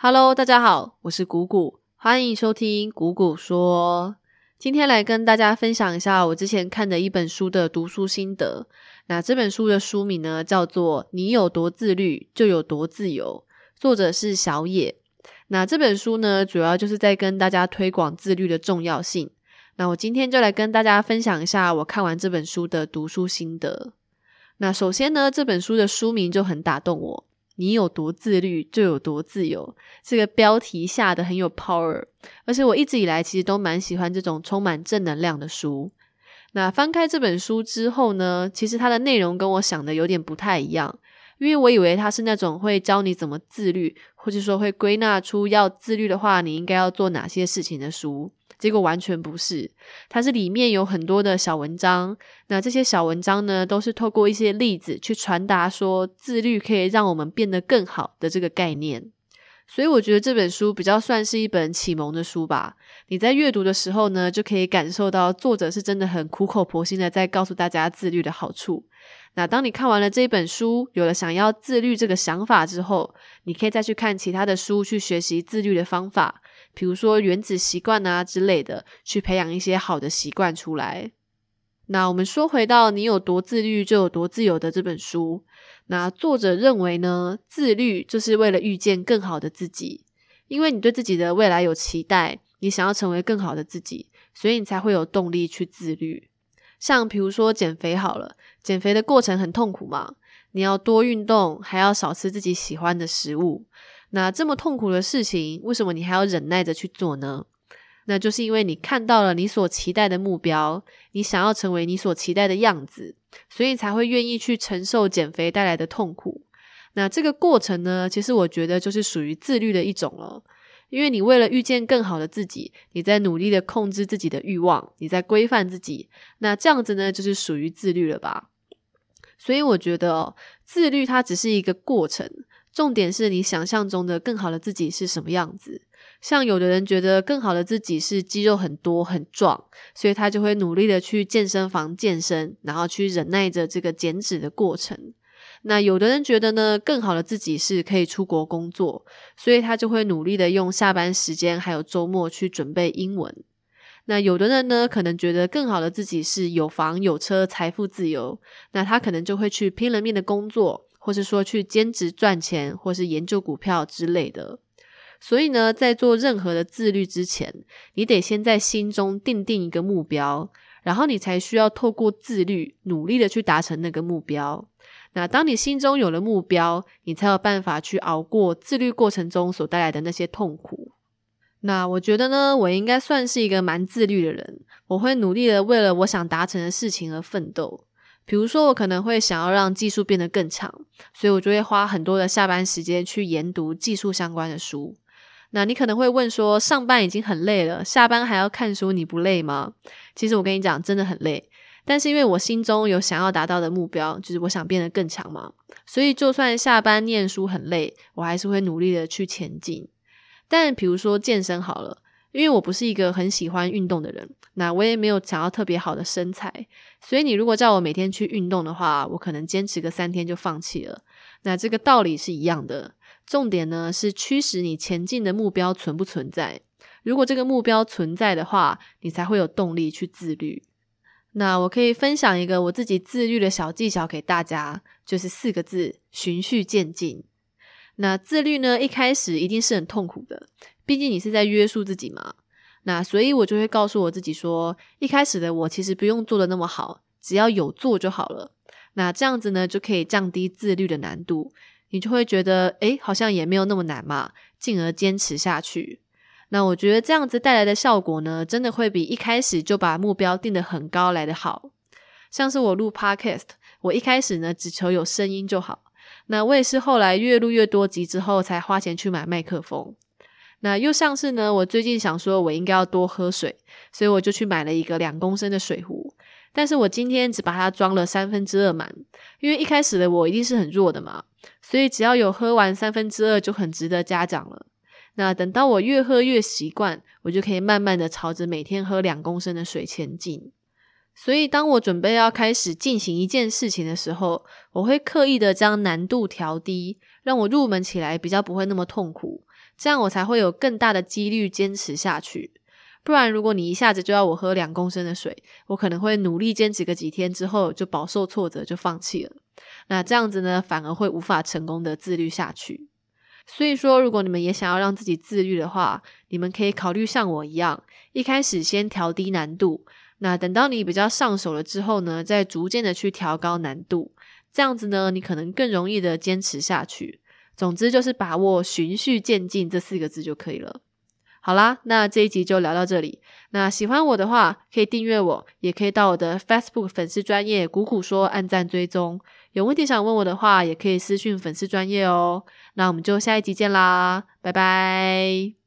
Hello，大家好，我是谷谷，欢迎收听谷谷说。今天来跟大家分享一下我之前看的一本书的读书心得。那这本书的书名呢，叫做《你有多自律，就有多自由》，作者是小野。那这本书呢，主要就是在跟大家推广自律的重要性。那我今天就来跟大家分享一下我看完这本书的读书心得。那首先呢，这本书的书名就很打动我。你有多自律，就有多自由。这个标题下的很有 power，而且我一直以来其实都蛮喜欢这种充满正能量的书。那翻开这本书之后呢，其实它的内容跟我想的有点不太一样，因为我以为它是那种会教你怎么自律，或者说会归纳出要自律的话，你应该要做哪些事情的书。结果完全不是，它是里面有很多的小文章。那这些小文章呢，都是透过一些例子去传达说自律可以让我们变得更好的这个概念。所以我觉得这本书比较算是一本启蒙的书吧。你在阅读的时候呢，就可以感受到作者是真的很苦口婆心的在告诉大家自律的好处。那当你看完了这一本书，有了想要自律这个想法之后，你可以再去看其他的书，去学习自律的方法。比如说原子习惯啊之类的，去培养一些好的习惯出来。那我们说回到你有多自律就有多自由的这本书，那作者认为呢，自律就是为了遇见更好的自己，因为你对自己的未来有期待，你想要成为更好的自己，所以你才会有动力去自律。像比如说减肥好了，减肥的过程很痛苦嘛，你要多运动，还要少吃自己喜欢的食物。那这么痛苦的事情，为什么你还要忍耐着去做呢？那就是因为你看到了你所期待的目标，你想要成为你所期待的样子，所以才会愿意去承受减肥带来的痛苦。那这个过程呢，其实我觉得就是属于自律的一种了，因为你为了遇见更好的自己，你在努力的控制自己的欲望，你在规范自己，那这样子呢，就是属于自律了吧？所以我觉得自律它只是一个过程。重点是你想象中的更好的自己是什么样子？像有的人觉得更好的自己是肌肉很多很壮，所以他就会努力的去健身房健身，然后去忍耐着这个减脂的过程。那有的人觉得呢，更好的自己是可以出国工作，所以他就会努力的用下班时间还有周末去准备英文。那有的人呢，可能觉得更好的自己是有房有车，财富自由，那他可能就会去拼了命的工作。或是说去兼职赚钱，或是研究股票之类的。所以呢，在做任何的自律之前，你得先在心中定定一个目标，然后你才需要透过自律努力的去达成那个目标。那当你心中有了目标，你才有办法去熬过自律过程中所带来的那些痛苦。那我觉得呢，我应该算是一个蛮自律的人，我会努力的为了我想达成的事情而奋斗。比如说，我可能会想要让技术变得更强，所以我就会花很多的下班时间去研读技术相关的书。那你可能会问说，上班已经很累了，下班还要看书，你不累吗？其实我跟你讲，真的很累。但是因为我心中有想要达到的目标，就是我想变得更强嘛，所以就算下班念书很累，我还是会努力的去前进。但比如说健身好了。因为我不是一个很喜欢运动的人，那我也没有想要特别好的身材，所以你如果叫我每天去运动的话，我可能坚持个三天就放弃了。那这个道理是一样的，重点呢是驱使你前进的目标存不存在。如果这个目标存在的话，你才会有动力去自律。那我可以分享一个我自己自律的小技巧给大家，就是四个字：循序渐进。那自律呢，一开始一定是很痛苦的。毕竟你是在约束自己嘛，那所以我就会告诉我自己说，一开始的我其实不用做的那么好，只要有做就好了。那这样子呢，就可以降低自律的难度，你就会觉得，诶，好像也没有那么难嘛，进而坚持下去。那我觉得这样子带来的效果呢，真的会比一开始就把目标定得很高来的好。像是我录 Podcast，我一开始呢只求有声音就好，那我也是后来越录越多集之后，才花钱去买麦克风。那又像是呢，我最近想说，我应该要多喝水，所以我就去买了一个两公升的水壶。但是我今天只把它装了三分之二满，因为一开始的我一定是很弱的嘛，所以只要有喝完三分之二就很值得嘉奖了。那等到我越喝越习惯，我就可以慢慢的朝着每天喝两公升的水前进。所以当我准备要开始进行一件事情的时候，我会刻意的将难度调低。让我入门起来比较不会那么痛苦，这样我才会有更大的几率坚持下去。不然，如果你一下子就要我喝两公升的水，我可能会努力坚持个几天之后就饱受挫折就放弃了。那这样子呢，反而会无法成功的自律下去。所以说，如果你们也想要让自己自律的话，你们可以考虑像我一样，一开始先调低难度。那等到你比较上手了之后呢，再逐渐的去调高难度。这样子呢，你可能更容易的坚持下去。总之就是把握循序渐进这四个字就可以了。好啦，那这一集就聊到这里。那喜欢我的话，可以订阅我，也可以到我的 Facebook 粉丝专业苦苦说按赞追踪。有问题想问我的话，也可以私讯粉丝专业哦。那我们就下一集见啦，拜拜。